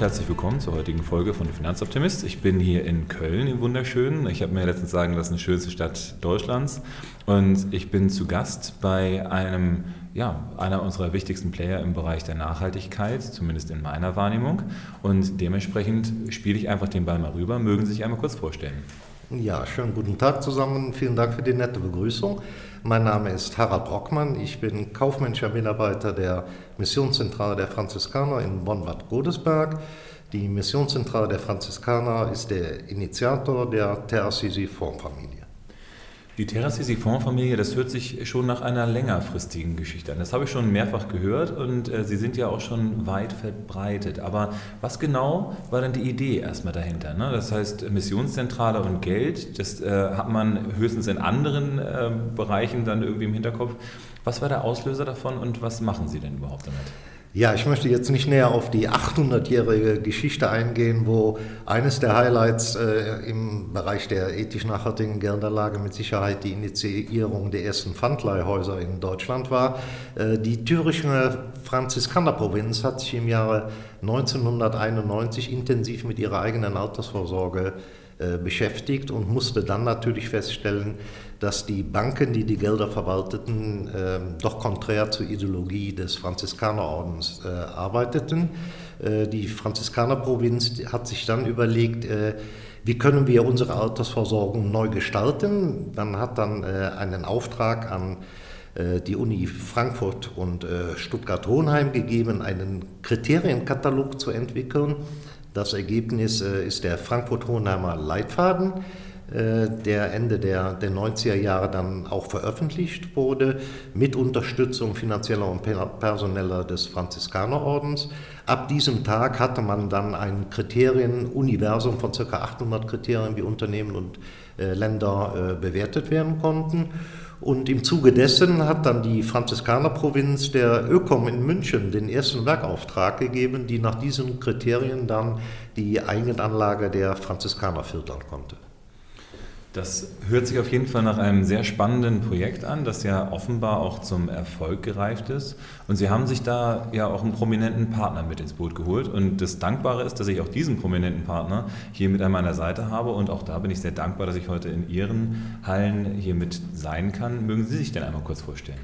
Herzlich willkommen zur heutigen Folge von Finanzoptimist. Ich bin hier in Köln im Wunderschönen. Ich habe mir letztens sagen lassen, schönste Stadt Deutschlands. Und ich bin zu Gast bei einem, ja, einer unserer wichtigsten Player im Bereich der Nachhaltigkeit, zumindest in meiner Wahrnehmung. Und dementsprechend spiele ich einfach den Ball mal rüber. Mögen Sie sich einmal kurz vorstellen? Ja, schönen guten Tag zusammen. Vielen Dank für die nette Begrüßung. Mein Name ist Harald Brockmann. Ich bin kaufmännischer Mitarbeiter der Missionszentrale der Franziskaner in Bonn-Bad Godesberg. Die Missionszentrale der Franziskaner ist der Initiator der Terra Sisi Fondsfamilie. Die Terrassisi Fondsfamilie, das hört sich schon nach einer längerfristigen Geschichte an. Das habe ich schon mehrfach gehört und äh, Sie sind ja auch schon weit verbreitet. Aber was genau war denn die Idee erstmal dahinter? Ne? Das heißt, Missionszentrale und Geld, das äh, hat man höchstens in anderen äh, Bereichen dann irgendwie im Hinterkopf. Was war der Auslöser davon und was machen Sie denn überhaupt damit? Ja, ich möchte jetzt nicht näher auf die 800-jährige Geschichte eingehen, wo eines der Highlights äh, im Bereich der ethisch nachhaltigen Geldanlage mit Sicherheit die Initiierung der ersten Pfandleihhäuser in Deutschland war. Äh, die thürische Franziskanerprovinz hat sich im Jahre 1991 intensiv mit ihrer eigenen Altersvorsorge äh, beschäftigt und musste dann natürlich feststellen, dass die Banken, die die Gelder verwalteten, äh, doch konträr zur Ideologie des Franziskanerordens äh, arbeiteten. Äh, die Franziskanerprovinz hat sich dann überlegt, äh, wie können wir unsere Altersversorgung neu gestalten. Man hat dann äh, einen Auftrag an die Uni Frankfurt und Stuttgart-Hohenheim gegeben, einen Kriterienkatalog zu entwickeln das Ergebnis äh, ist der Frankfurt-Hohenheimer Leitfaden, äh, der Ende der, der 90er Jahre dann auch veröffentlicht wurde, mit Unterstützung finanzieller und personeller des Franziskanerordens. Ab diesem Tag hatte man dann ein Kriterienuniversum von ca. 800 Kriterien, wie Unternehmen und äh, Länder bewertet werden konnten. Und im Zuge dessen hat dann die Franziskanerprovinz der Ökom in München den ersten Werkauftrag gegeben, die nach diesen Kriterien dann die Eigenanlage der Franziskaner filtern konnte. Das hört sich auf jeden Fall nach einem sehr spannenden Projekt an, das ja offenbar auch zum Erfolg gereift ist. Und Sie haben sich da ja auch einen prominenten Partner mit ins Boot geholt. Und das Dankbare ist, dass ich auch diesen prominenten Partner hier mit an meiner Seite habe. Und auch da bin ich sehr dankbar, dass ich heute in Ihren Hallen hier mit sein kann. Mögen Sie sich denn einmal kurz vorstellen?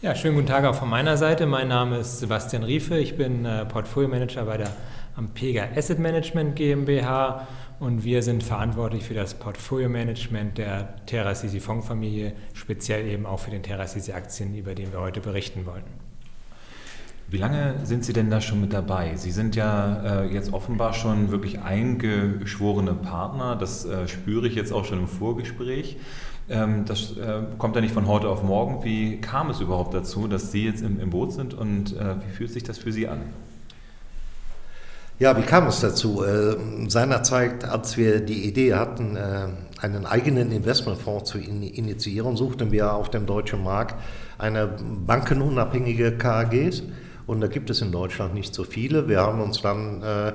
Ja, schönen guten Tag auch von meiner Seite. Mein Name ist Sebastian Riefe. Ich bin äh, Portfolio Manager bei der Ampega Asset Management GmbH und wir sind verantwortlich für das Portfolio-Management der TerraCC Fondsfamilie, speziell eben auch für den TerraCC Aktien, über den wir heute berichten wollen. Wie lange sind Sie denn da schon mit dabei? Sie sind ja äh, jetzt offenbar schon wirklich eingeschworene Partner. Das äh, spüre ich jetzt auch schon im Vorgespräch. Ähm, das äh, kommt ja nicht von heute auf morgen. Wie kam es überhaupt dazu, dass Sie jetzt im, im Boot sind und äh, wie fühlt sich das für Sie an? Ja, wie kam es dazu? Äh, seinerzeit, als wir die Idee hatten, äh, einen eigenen Investmentfonds zu initiieren, suchten wir auf dem deutschen Markt eine bankenunabhängige KAGs. Und da gibt es in Deutschland nicht so viele. Wir haben uns dann äh,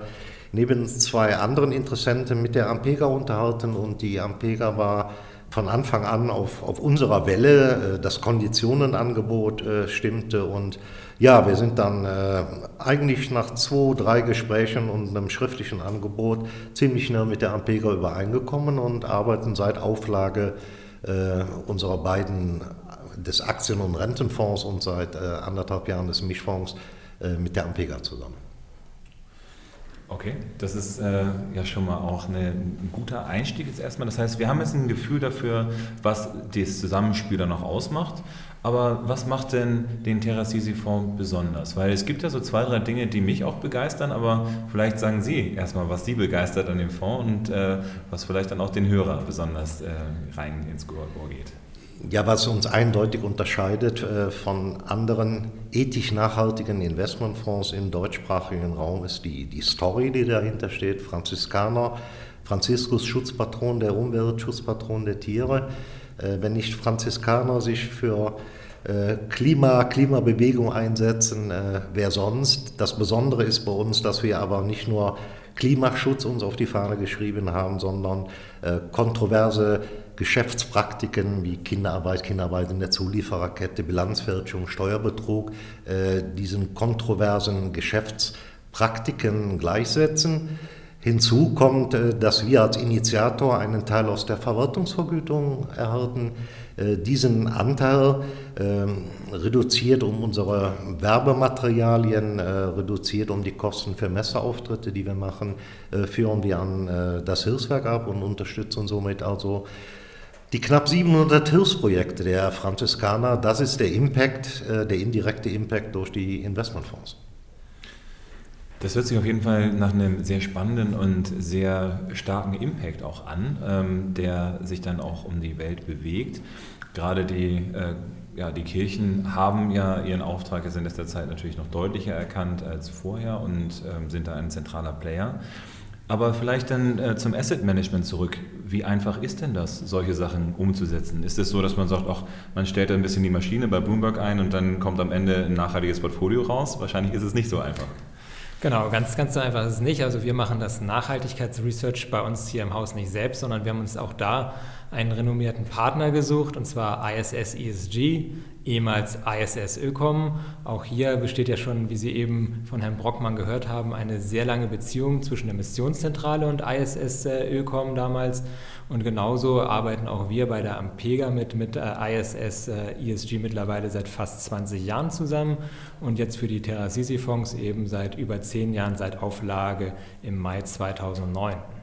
neben zwei anderen Interessenten mit der Ampega unterhalten und die Ampega war von Anfang an auf, auf unserer Welle. Äh, das Konditionenangebot äh, stimmte und ja, wir sind dann äh, eigentlich nach zwei, drei Gesprächen und einem schriftlichen Angebot ziemlich schnell mit der Ampega übereingekommen und arbeiten seit Auflage äh, unserer beiden des Aktien- und Rentenfonds und seit äh, anderthalb Jahren des Mischfonds äh, mit der Ampega zusammen. Okay, das ist äh, ja schon mal auch eine, ein guter Einstieg jetzt erstmal. Das heißt, wir haben jetzt ein Gefühl dafür, was das Zusammenspiel dann noch ausmacht. Aber was macht denn den Terrassisi-Fonds besonders? Weil es gibt ja so zwei, drei Dinge, die mich auch begeistern, aber vielleicht sagen Sie erstmal, was Sie begeistert an dem Fonds und äh, was vielleicht dann auch den Hörer besonders äh, rein ins Ohr geht. Ja, was uns eindeutig unterscheidet äh, von anderen ethisch nachhaltigen Investmentfonds im deutschsprachigen Raum ist die, die Story, die dahinter steht. Franziskaner, Franziskus Schutzpatron der Umwelt, Schutzpatron der Tiere. Äh, wenn nicht Franziskaner sich für äh, Klima, Klimabewegung einsetzen, wer sonst? Das Besondere ist bei uns, dass wir aber nicht nur Klimaschutz uns auf die Fahne geschrieben haben, sondern kontroverse Geschäftspraktiken wie Kinderarbeit, Kinderarbeit in der Zuliefererkette, Bilanzfälschung, Steuerbetrug, äh, diesen kontroversen Geschäfts Praktiken gleichsetzen. Hinzu kommt, äh, dass wir als Initiator einen Teil aus der Verwaltungsvergütung erhalten. Äh, diesen Anteil ähm, reduziert um unsere Werbematerialien, äh, reduziert um die Kosten für Messeauftritte, die wir machen, führen wir an das Hilfswerk ab und unterstützen somit also die knapp 700 Hilfsprojekte der Franziskaner. Das ist der Impact, der indirekte Impact durch die Investmentfonds. Das hört sich auf jeden Fall nach einem sehr spannenden und sehr starken Impact auch an, ähm, der sich dann auch um die Welt bewegt. Gerade die, äh, ja, die Kirchen haben ja ihren Auftrag jetzt in letzter Zeit natürlich noch deutlicher erkannt als vorher und ähm, sind da ein zentraler Player. Aber vielleicht dann äh, zum Asset Management zurück. Wie einfach ist denn das, solche Sachen umzusetzen? Ist es so, dass man sagt, ach, man stellt ein bisschen die Maschine bei Bloomberg ein und dann kommt am Ende ein nachhaltiges Portfolio raus? Wahrscheinlich ist es nicht so einfach. Genau, ganz, ganz so einfach ist es nicht. Also wir machen das Nachhaltigkeitsresearch bei uns hier im Haus nicht selbst, sondern wir haben uns auch da einen renommierten Partner gesucht, und zwar ISS ESG, ehemals ISS Ökom. Auch hier besteht ja schon, wie Sie eben von Herrn Brockmann gehört haben, eine sehr lange Beziehung zwischen der Missionszentrale und ISS Ökom damals. Und genauso arbeiten auch wir bei der Ampega mit, mit äh, ISS ESG mittlerweile seit fast 20 Jahren zusammen und jetzt für die Terra-Sisi-Fonds eben seit über 10 Jahren, seit Auflage im Mai 2009.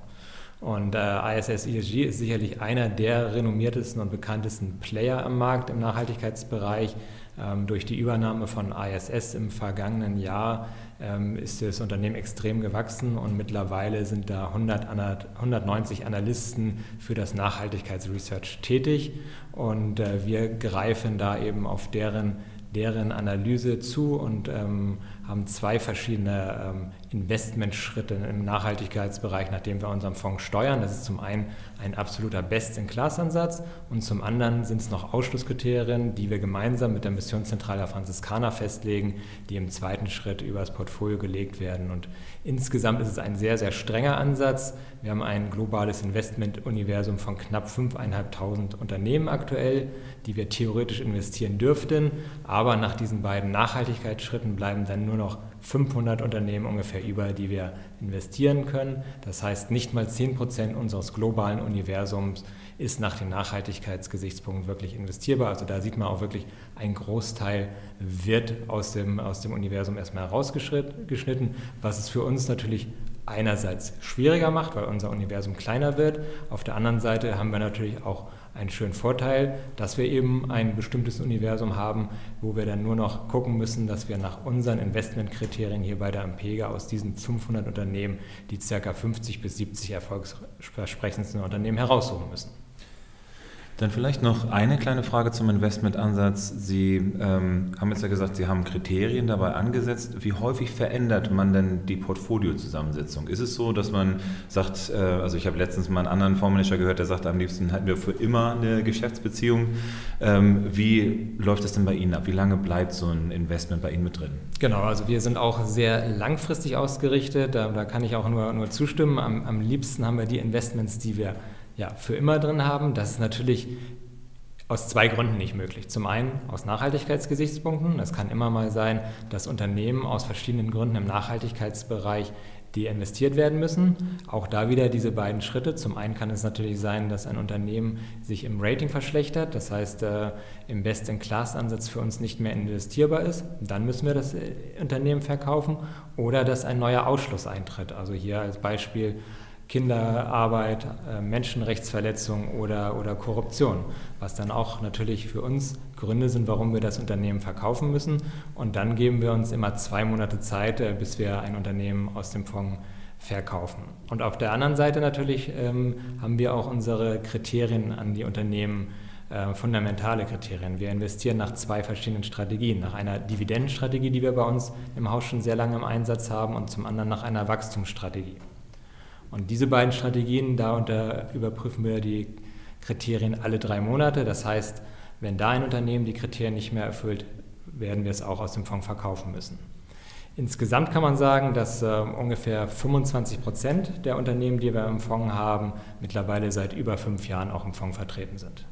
Und äh, ISS ESG ist sicherlich einer der renommiertesten und bekanntesten Player am Markt im Nachhaltigkeitsbereich. Ähm, durch die Übernahme von ISS im vergangenen Jahr ähm, ist das Unternehmen extrem gewachsen und mittlerweile sind da 100, 190 Analysten für das Nachhaltigkeitsresearch tätig. Und äh, wir greifen da eben auf deren deren Analyse zu und ähm, haben zwei verschiedene ähm, Investmentschritte im Nachhaltigkeitsbereich, nachdem wir unseren Fonds steuern. Das ist zum einen ein absoluter Best-in-Class-Ansatz und zum anderen sind es noch Ausschlusskriterien, die wir gemeinsam mit der Missionszentrale der Franziskaner festlegen, die im zweiten Schritt über das Portfolio gelegt werden. Und insgesamt ist es ein sehr, sehr strenger Ansatz. Wir haben ein globales Investmentuniversum von knapp 5.500 Unternehmen aktuell, die wir theoretisch investieren dürften. Aber nach diesen beiden Nachhaltigkeitsschritten bleiben dann nur noch 500 Unternehmen ungefähr über, die wir investieren können. Das heißt, nicht mal 10 Prozent unseres globalen Universums ist nach den Nachhaltigkeitsgesichtspunkten wirklich investierbar. Also da sieht man auch wirklich, ein Großteil wird aus dem, aus dem Universum erstmal herausgeschnitten, was es für uns natürlich einerseits schwieriger macht, weil unser Universum kleiner wird. Auf der anderen Seite haben wir natürlich auch einen schönen Vorteil, dass wir eben ein bestimmtes Universum haben, wo wir dann nur noch gucken müssen, dass wir nach unseren Investmentkriterien hier bei der Ampega aus diesen 500 Unternehmen die ca. 50 bis 70 erfolgsversprechendsten Unternehmen heraussuchen müssen. Dann vielleicht noch eine kleine Frage zum Investmentansatz. Sie ähm, haben jetzt ja gesagt, Sie haben Kriterien dabei angesetzt. Wie häufig verändert man denn die Portfoliozusammensetzung? Ist es so, dass man sagt, äh, also ich habe letztens mal einen anderen Fondsmanager gehört, der sagt, am liebsten halten wir für immer eine Geschäftsbeziehung. Ähm, wie läuft es denn bei Ihnen ab? Wie lange bleibt so ein Investment bei Ihnen mit drin? Genau, also wir sind auch sehr langfristig ausgerichtet. Da, da kann ich auch nur, nur zustimmen. Am, am liebsten haben wir die Investments, die wir ja, für immer drin haben. Das ist natürlich aus zwei Gründen nicht möglich. Zum einen aus Nachhaltigkeitsgesichtspunkten. Es kann immer mal sein, dass Unternehmen aus verschiedenen Gründen im Nachhaltigkeitsbereich investiert werden müssen. Auch da wieder diese beiden Schritte. Zum einen kann es natürlich sein, dass ein Unternehmen sich im Rating verschlechtert, das heißt äh, im Best-in-Class-Ansatz für uns nicht mehr investierbar ist. Dann müssen wir das äh, Unternehmen verkaufen oder dass ein neuer Ausschluss eintritt. Also hier als Beispiel Kinderarbeit, äh, Menschenrechtsverletzung oder, oder Korruption, was dann auch natürlich für uns Gründe sind, warum wir das Unternehmen verkaufen müssen. Und dann geben wir uns immer zwei Monate Zeit, äh, bis wir ein Unternehmen aus dem Fonds verkaufen. Und auf der anderen Seite natürlich ähm, haben wir auch unsere Kriterien an die Unternehmen, äh, fundamentale Kriterien. Wir investieren nach zwei verschiedenen Strategien. Nach einer Dividendenstrategie, die wir bei uns im Haus schon sehr lange im Einsatz haben, und zum anderen nach einer Wachstumsstrategie. Und diese beiden Strategien, da unter überprüfen wir die Kriterien alle drei Monate. Das heißt, wenn da ein Unternehmen die Kriterien nicht mehr erfüllt, werden wir es auch aus dem Fonds verkaufen müssen. Insgesamt kann man sagen, dass äh, ungefähr 25 Prozent der Unternehmen, die wir im Fonds haben, mittlerweile seit über fünf Jahren auch im Fonds vertreten sind.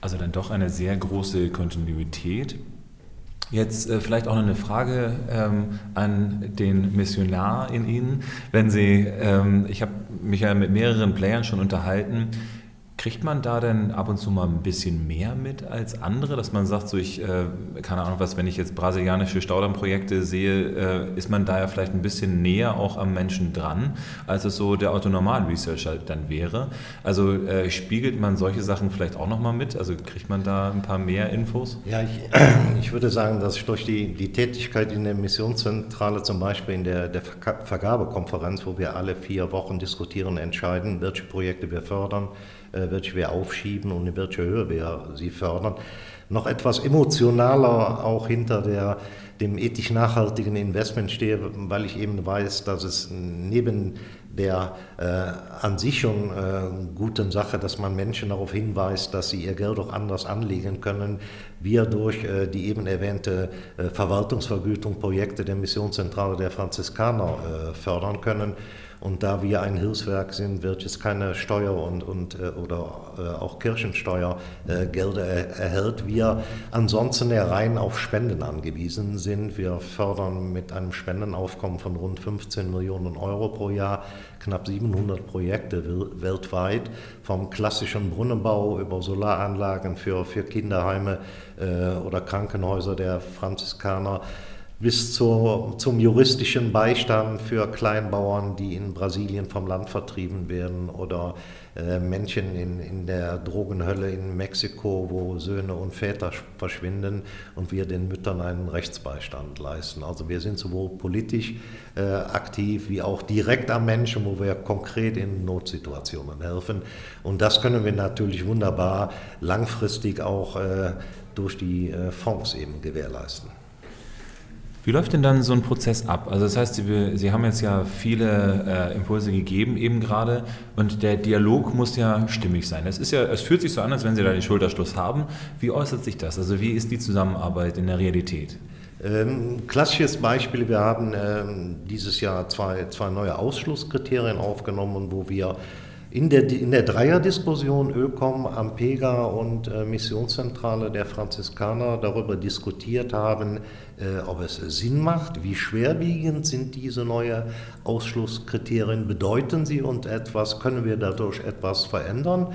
Also dann doch eine sehr große Kontinuität. Jetzt äh, vielleicht auch noch eine Frage ähm, an den Missionar in Ihnen. Wenn Sie, ähm, ich habe mich ja mit mehreren Playern schon unterhalten, Kriegt man da denn ab und zu mal ein bisschen mehr mit als andere, dass man sagt, so ich, äh, keine Ahnung was, wenn ich jetzt brasilianische Staudammprojekte sehe, äh, ist man da ja vielleicht ein bisschen näher auch am Menschen dran, als es so der Autonormal-Researcher dann wäre. Also äh, spiegelt man solche Sachen vielleicht auch nochmal mit? Also kriegt man da ein paar mehr Infos? Ja, ich, ich würde sagen, dass ich durch die, die Tätigkeit in der Missionszentrale, zum Beispiel in der, der Vergabekonferenz, wo wir alle vier Wochen diskutieren, entscheiden, welche Projekte wir fördern, äh, welche wir aufschieben und in welcher Höhe wir sie fördern. Noch etwas emotionaler auch hinter der, dem ethisch nachhaltigen Investment stehe, weil ich eben weiß, dass es neben der äh, an sich schon äh, guten Sache, dass man Menschen darauf hinweist, dass sie ihr Geld auch anders anlegen können, wir durch äh, die eben erwähnte äh, Verwaltungsvergütung Projekte der Missionszentrale der Franziskaner äh, fördern können. Und da wir ein Hilfswerk sind, wird es keine Steuer und, und äh, oder äh, auch Kirchensteuergelder äh, erhält. Wir ansonsten ja rein auf Spenden angewiesen sind. Wir fördern mit einem Spendenaufkommen von rund 15 Millionen Euro pro Jahr knapp 700 Projekte weltweit, vom klassischen Brunnenbau über Solaranlagen für, für Kinderheime oder Krankenhäuser der Franziskaner bis zur, zum juristischen Beistand für Kleinbauern, die in Brasilien vom Land vertrieben werden oder äh, Menschen in, in der Drogenhölle in Mexiko, wo Söhne und Väter verschwinden und wir den Müttern einen Rechtsbeistand leisten. Also wir sind sowohl politisch äh, aktiv wie auch direkt am Menschen, wo wir konkret in Notsituationen helfen. Und das können wir natürlich wunderbar langfristig auch äh, durch die äh, Fonds eben gewährleisten. Wie läuft denn dann so ein Prozess ab? Also das heißt, Sie, Sie haben jetzt ja viele äh, Impulse gegeben eben gerade und der Dialog muss ja stimmig sein. Es ist ja, es fühlt sich so an, als wenn Sie da den Schulterschluss haben. Wie äußert sich das? Also wie ist die Zusammenarbeit in der Realität? Ähm, klassisches Beispiel, wir haben ähm, dieses Jahr zwei, zwei neue Ausschlusskriterien aufgenommen, wo wir in der, in der Dreierdiskussion ÖCOM, Ampega und äh, Missionszentrale der Franziskaner darüber diskutiert haben, äh, ob es Sinn macht, wie schwerwiegend sind diese neuen Ausschlusskriterien, bedeuten sie und etwas, können wir dadurch etwas verändern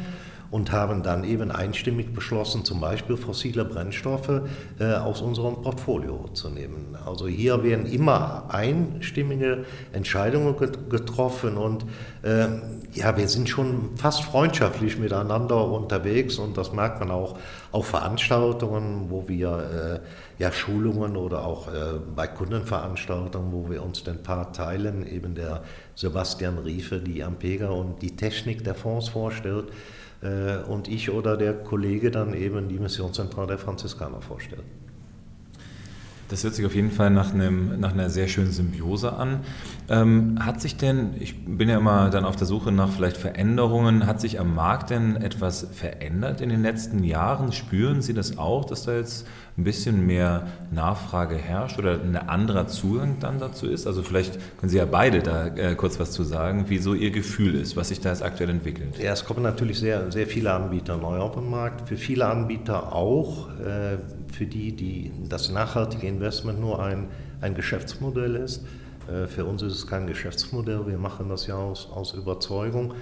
und haben dann eben einstimmig beschlossen, zum Beispiel fossile Brennstoffe äh, aus unserem Portfolio zu nehmen. Also hier werden immer einstimmige Entscheidungen getroffen und äh, ja, wir sind schon fast freundschaftlich miteinander unterwegs und das merkt man auch auf Veranstaltungen, wo wir äh, ja Schulungen oder auch äh, bei Kundenveranstaltungen, wo wir uns den Part teilen, eben der Sebastian Riefe, die Ampega und die Technik der Fonds vorstellt und ich oder der Kollege dann eben die Missionszentrale der Franziskaner vorstellt. Das hört sich auf jeden Fall nach, einem, nach einer sehr schönen Symbiose an. Ähm, hat sich denn, ich bin ja immer dann auf der Suche nach vielleicht Veränderungen, hat sich am Markt denn etwas verändert in den letzten Jahren? Spüren Sie das auch, dass da jetzt ein bisschen mehr Nachfrage herrscht oder ein anderer Zugang dann dazu ist? Also vielleicht können Sie ja beide da äh, kurz was zu sagen, wie so Ihr Gefühl ist, was sich da jetzt aktuell entwickelt. Ja, es kommen natürlich sehr, sehr viele Anbieter neu auf den Markt. Für viele Anbieter auch, äh, für die, die das nachhaltige Investment nur ein, ein Geschäftsmodell ist. Äh, für uns ist es kein Geschäftsmodell, wir machen das ja aus, aus Überzeugung.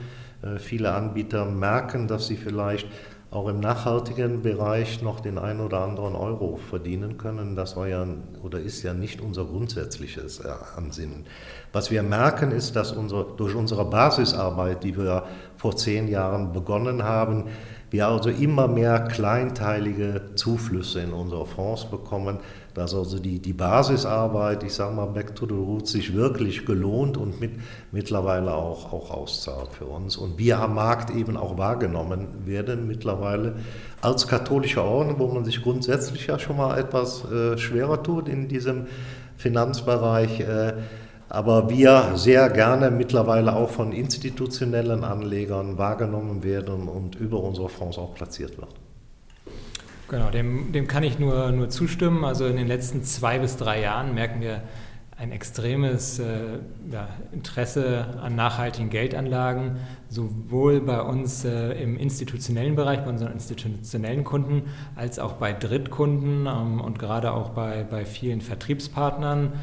Äh, viele Anbieter merken, dass sie vielleicht auch im nachhaltigen Bereich noch den einen oder anderen Euro verdienen können. Das war ja oder ist ja nicht unser grundsätzliches äh, Ansinnen. Was wir merken, ist, dass unser, durch unsere Basisarbeit, die wir vor zehn Jahren begonnen haben, wir also immer mehr kleinteilige Zuflüsse in unsere Fonds bekommen, dass also die, die Basisarbeit, ich sage mal Back to the Roots, sich wirklich gelohnt und mit, mittlerweile auch, auch auszahlt für uns. Und wir am Markt eben auch wahrgenommen werden mittlerweile als katholische Orden, wo man sich grundsätzlich ja schon mal etwas äh, schwerer tut in diesem Finanzbereich. Äh, aber wir sehr gerne mittlerweile auch von institutionellen Anlegern wahrgenommen werden und über unsere Fonds auch platziert wird. Genau, dem, dem kann ich nur, nur zustimmen. Also in den letzten zwei bis drei Jahren merken wir ein extremes äh, ja, Interesse an nachhaltigen Geldanlagen, sowohl bei uns äh, im institutionellen Bereich, bei unseren institutionellen Kunden, als auch bei Drittkunden ähm, und gerade auch bei, bei vielen Vertriebspartnern.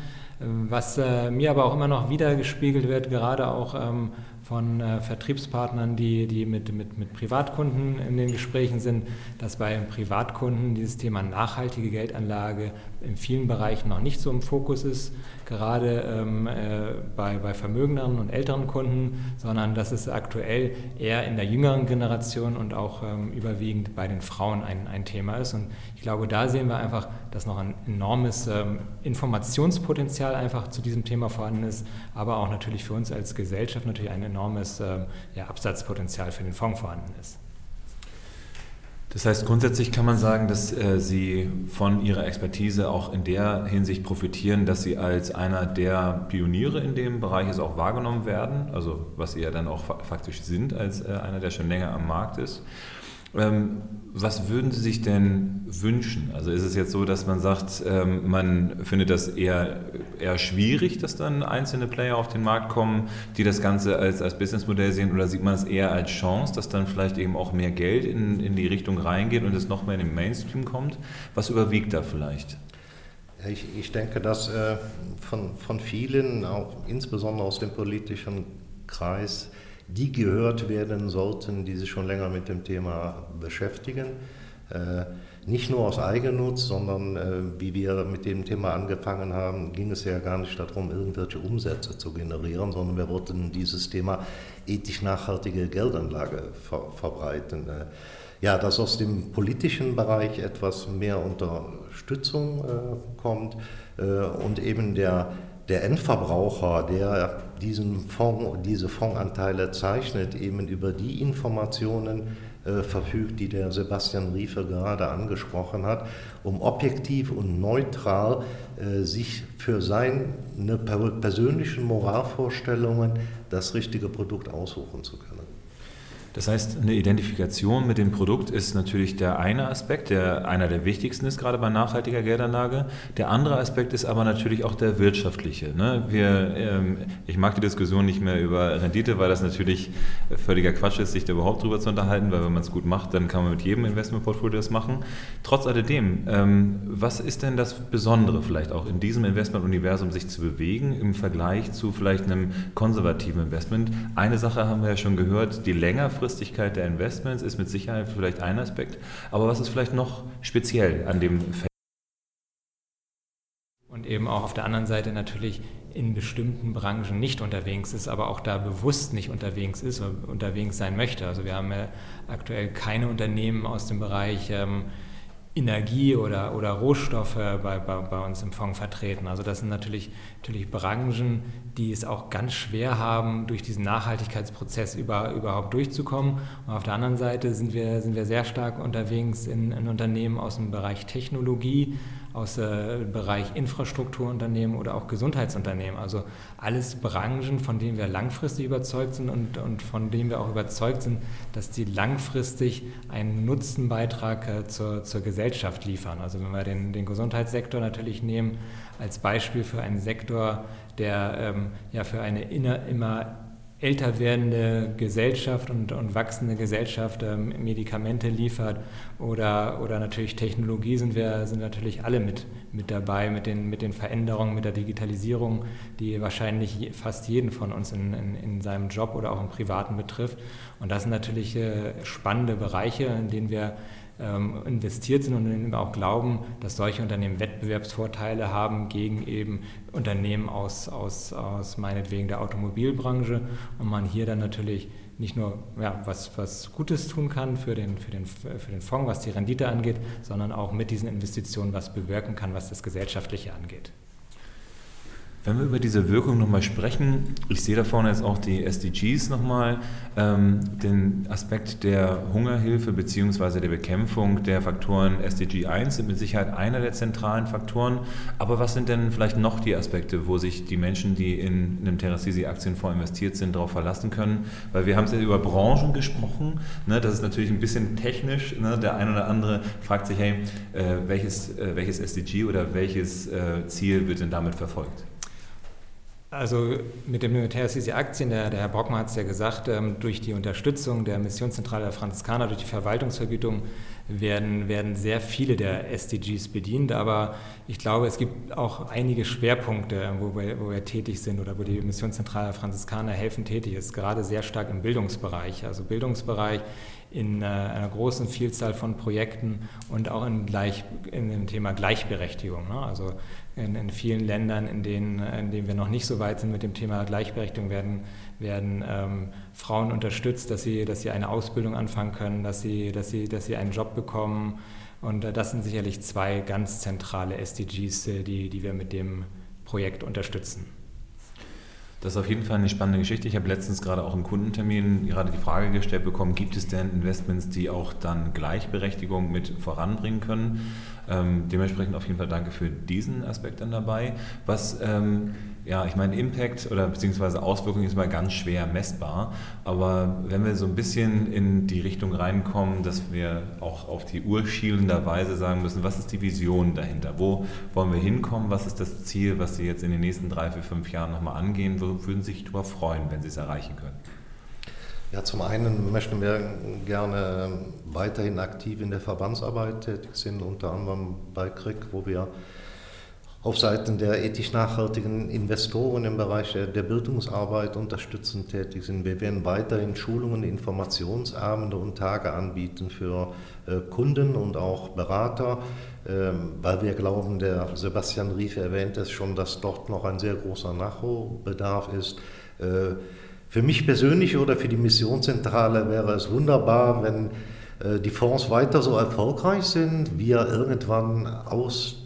Was äh, mir aber auch immer noch wiedergespiegelt wird, gerade auch ähm, von äh, Vertriebspartnern, die, die mit, mit, mit Privatkunden in den Gesprächen sind, dass bei Privatkunden dieses Thema nachhaltige Geldanlage in vielen Bereichen noch nicht so im Fokus ist, gerade ähm, äh, bei, bei vermögenderen und älteren Kunden, sondern dass es aktuell eher in der jüngeren Generation und auch ähm, überwiegend bei den Frauen ein, ein Thema ist. Und ich glaube, da sehen wir einfach, dass noch ein enormes ähm, Informationspotenzial einfach zu diesem Thema vorhanden ist, aber auch natürlich für uns als Gesellschaft natürlich ein enormes ähm, ja, Absatzpotenzial für den Fonds vorhanden ist. Das heißt, grundsätzlich kann man sagen, dass äh, Sie von Ihrer Expertise auch in der Hinsicht profitieren, dass Sie als einer der Pioniere in dem Bereich es auch wahrgenommen werden, also was Sie ja dann auch faktisch sind als äh, einer, der schon länger am Markt ist. Ähm, was würden Sie sich denn wünschen? Also ist es jetzt so, dass man sagt, ähm, man findet das eher, eher schwierig, dass dann einzelne Player auf den Markt kommen, die das Ganze als, als Businessmodell sehen oder sieht man es eher als Chance, dass dann vielleicht eben auch mehr Geld in, in die Richtung reingeht und es noch mehr in den Mainstream kommt? Was überwiegt da vielleicht? Ich, ich denke, dass äh, von, von vielen, auch insbesondere aus dem politischen Kreis, die gehört werden sollten, die sich schon länger mit dem Thema beschäftigen. Äh, nicht nur aus Eigennutz, sondern äh, wie wir mit dem Thema angefangen haben, ging es ja gar nicht darum, irgendwelche Umsätze zu generieren, sondern wir wollten dieses Thema ethisch nachhaltige Geldanlage ver verbreiten. Äh, ja, dass aus dem politischen Bereich etwas mehr Unterstützung kommt und eben der der Endverbraucher, der diesen Fonds, diese Fondsanteile zeichnet, eben über die Informationen äh, verfügt, die der Sebastian Riefe gerade angesprochen hat, um objektiv und neutral äh, sich für seine persönlichen Moralvorstellungen das richtige Produkt aussuchen zu können. Das heißt, eine Identifikation mit dem Produkt ist natürlich der eine Aspekt, der einer der wichtigsten ist, gerade bei nachhaltiger Geldanlage. Der andere Aspekt ist aber natürlich auch der wirtschaftliche. Ne? Wir, ähm, ich mag die Diskussion nicht mehr über Rendite, weil das natürlich völliger Quatsch ist, sich da überhaupt drüber zu unterhalten, weil wenn man es gut macht, dann kann man mit jedem Investmentportfolio das machen. Trotz alledem, ähm, was ist denn das Besondere vielleicht auch in diesem Investmentuniversum sich zu bewegen im Vergleich zu vielleicht einem konservativen Investment? Eine Sache haben wir ja schon gehört, die längerfristige Langfristigkeit der Investments ist mit Sicherheit vielleicht ein Aspekt, aber was ist vielleicht noch speziell an dem Feld? Und eben auch auf der anderen Seite natürlich in bestimmten Branchen nicht unterwegs ist, aber auch da bewusst nicht unterwegs ist oder unterwegs sein möchte. Also wir haben ja aktuell keine Unternehmen aus dem Bereich ähm, Energie oder, oder Rohstoffe bei, bei, bei, uns im Fonds vertreten. Also das sind natürlich, natürlich Branchen, die es auch ganz schwer haben, durch diesen Nachhaltigkeitsprozess über, überhaupt durchzukommen. Und auf der anderen Seite sind wir, sind wir sehr stark unterwegs in, in Unternehmen aus dem Bereich Technologie, aus dem Bereich Infrastrukturunternehmen oder auch Gesundheitsunternehmen. Also alles Branchen, von denen wir langfristig überzeugt sind und, und von denen wir auch überzeugt sind, dass die langfristig einen Nutzenbeitrag äh, zur, zur Gesellschaft liefern. Also wenn wir den, den Gesundheitssektor natürlich nehmen als Beispiel für einen Sektor, der ähm, ja für eine inner, immer älter werdende Gesellschaft und, und wachsende Gesellschaft ähm, Medikamente liefert oder, oder natürlich Technologie sind wir sind natürlich alle mit, mit dabei mit den, mit den Veränderungen, mit der Digitalisierung, die wahrscheinlich fast jeden von uns in, in, in seinem Job oder auch im Privaten betrifft. Und das sind natürlich äh, spannende Bereiche, in denen wir investiert sind und auch glauben, dass solche Unternehmen Wettbewerbsvorteile haben gegen eben Unternehmen aus, aus, aus meinetwegen der Automobilbranche und man hier dann natürlich nicht nur ja, was, was Gutes tun kann für den, für, den, für den Fonds, was die Rendite angeht, sondern auch mit diesen Investitionen was bewirken kann, was das Gesellschaftliche angeht. Wenn wir über diese Wirkung nochmal sprechen, ich sehe da vorne jetzt auch die SDGs nochmal, ähm, den Aspekt der Hungerhilfe bzw. der Bekämpfung der Faktoren SDG 1 sind mit Sicherheit einer der zentralen Faktoren. Aber was sind denn vielleicht noch die Aspekte, wo sich die Menschen, die in einem Terrassisi Aktienfonds investiert sind, darauf verlassen können? Weil wir haben es ja über Branchen gesprochen, ne? das ist natürlich ein bisschen technisch. Ne? Der eine oder andere fragt sich, hey, äh, welches, äh, welches SDG oder welches äh, Ziel wird denn damit verfolgt? Also mit dem Militär diese Aktien, der, der Herr Brockmann hat es ja gesagt, ähm, durch die Unterstützung der Missionszentrale der Franziskaner, durch die Verwaltungsvergütung werden, werden sehr viele der SDGs bedient. Aber ich glaube, es gibt auch einige Schwerpunkte, wo wir, wo wir tätig sind oder wo die Missionszentrale der Franziskaner helfen tätig ist, gerade sehr stark im Bildungsbereich. Also Bildungsbereich in äh, einer großen Vielzahl von Projekten und auch in, gleich, in dem Thema Gleichberechtigung. Ne? Also in, in, vielen Ländern, in denen, in denen wir noch nicht so weit sind mit dem Thema Gleichberechtigung, werden, werden ähm, Frauen unterstützt, dass sie, dass sie eine Ausbildung anfangen können, dass sie, dass sie, dass sie einen Job bekommen. Und äh, das sind sicherlich zwei ganz zentrale SDGs, äh, die, die wir mit dem Projekt unterstützen. Das ist auf jeden Fall eine spannende Geschichte. Ich habe letztens gerade auch im Kundentermin gerade die Frage gestellt bekommen, gibt es denn Investments, die auch dann Gleichberechtigung mit voranbringen können? Ähm, dementsprechend auf jeden Fall danke für diesen Aspekt dann dabei. Was ähm, ja, ich meine, Impact oder beziehungsweise Auswirkungen ist mal ganz schwer messbar. Aber wenn wir so ein bisschen in die Richtung reinkommen, dass wir auch auf die Uhr schielenderweise sagen müssen, was ist die Vision dahinter? Wo wollen wir hinkommen? Was ist das Ziel, was Sie jetzt in den nächsten drei, vier, fünf Jahren nochmal angehen? Wo würden Sie sich darüber freuen, wenn Sie es erreichen können? Ja, zum einen möchten wir gerne weiterhin aktiv in der Verbandsarbeit tätig sind, unter anderem bei KRIG, wo wir auf Seiten der ethisch nachhaltigen Investoren im Bereich der Bildungsarbeit unterstützend tätig sind. Wir werden weiterhin Schulungen, Informationsabende und Tage anbieten für äh, Kunden und auch Berater, ähm, weil wir glauben, der Sebastian Rief erwähnt es schon, dass dort noch ein sehr großer Nachholbedarf ist. Äh, für mich persönlich oder für die Missionszentrale wäre es wunderbar, wenn äh, die Fonds weiter so erfolgreich sind, wir irgendwann aus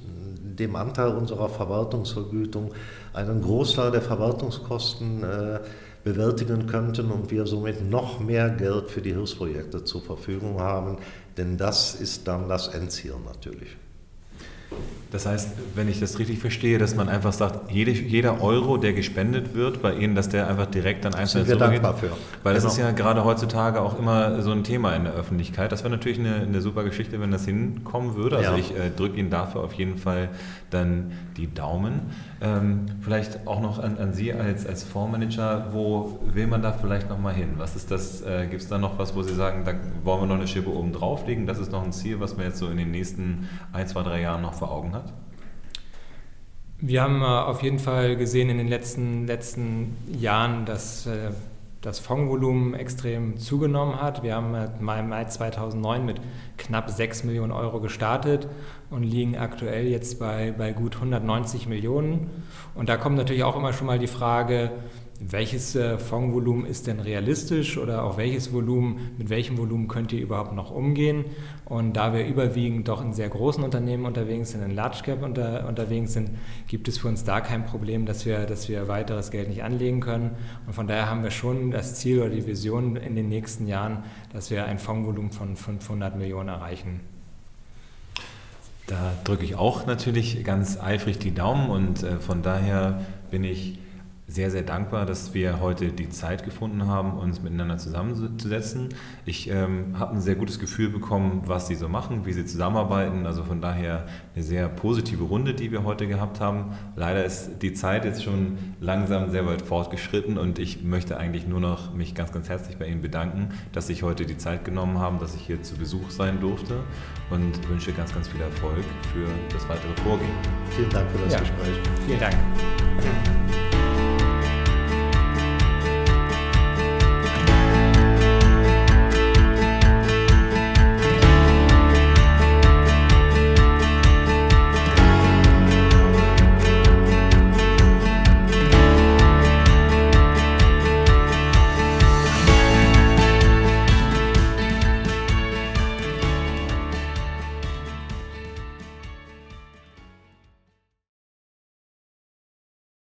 dem Anteil unserer Verwaltungsvergütung einen Großteil der Verwaltungskosten äh, bewältigen könnten und wir somit noch mehr Geld für die Hilfsprojekte zur Verfügung haben, denn das ist dann das Endziel natürlich. Das heißt, wenn ich das richtig verstehe, dass man einfach sagt, jede, jeder Euro, der gespendet wird bei Ihnen, dass der einfach direkt dann einfach Sind wir dankbar für. Weil genau. das ist ja gerade heutzutage auch immer so ein Thema in der Öffentlichkeit. Das wäre natürlich eine, eine super Geschichte, wenn das hinkommen würde. Also ja. ich äh, drücke Ihnen dafür auf jeden Fall dann die Daumen. Ähm, vielleicht auch noch an, an Sie als, als Fondsmanager, wo will man da vielleicht nochmal hin? Was ist das, äh, gibt es da noch was, wo Sie sagen, da wollen wir noch eine Schippe oben drauflegen? Das ist noch ein Ziel, was man jetzt so in den nächsten ein, zwei, drei Jahren noch vor Augen hat? Wir haben äh, auf jeden Fall gesehen in den letzten, letzten Jahren, dass äh, das Fondsvolumen extrem zugenommen hat. Wir haben im Mai 2009 mit knapp 6 Millionen Euro gestartet und liegen aktuell jetzt bei, bei gut 190 Millionen. Und da kommt natürlich auch immer schon mal die Frage, welches äh, Fondsvolumen ist denn realistisch oder auch welches Volumen, mit welchem Volumen könnt ihr überhaupt noch umgehen? Und da wir überwiegend doch in sehr großen Unternehmen unterwegs sind, in Large Cap unter, unterwegs sind, gibt es für uns da kein Problem, dass wir, dass wir weiteres Geld nicht anlegen können. Und von daher haben wir schon das Ziel oder die Vision in den nächsten Jahren, dass wir ein Fondsvolumen von 500 Millionen erreichen. Da drücke ich auch natürlich ganz eifrig die Daumen und äh, von daher bin ich sehr, sehr dankbar, dass wir heute die Zeit gefunden haben, uns miteinander zusammenzusetzen. Ich ähm, habe ein sehr gutes Gefühl bekommen, was Sie so machen, wie Sie zusammenarbeiten. Also von daher eine sehr positive Runde, die wir heute gehabt haben. Leider ist die Zeit jetzt schon langsam sehr weit fortgeschritten und ich möchte eigentlich nur noch mich ganz, ganz herzlich bei Ihnen bedanken, dass Sie heute die Zeit genommen haben, dass ich hier zu Besuch sein durfte und wünsche ganz, ganz viel Erfolg für das weitere Vorgehen. Vielen Dank für das ja. Gespräch. Vielen Dank.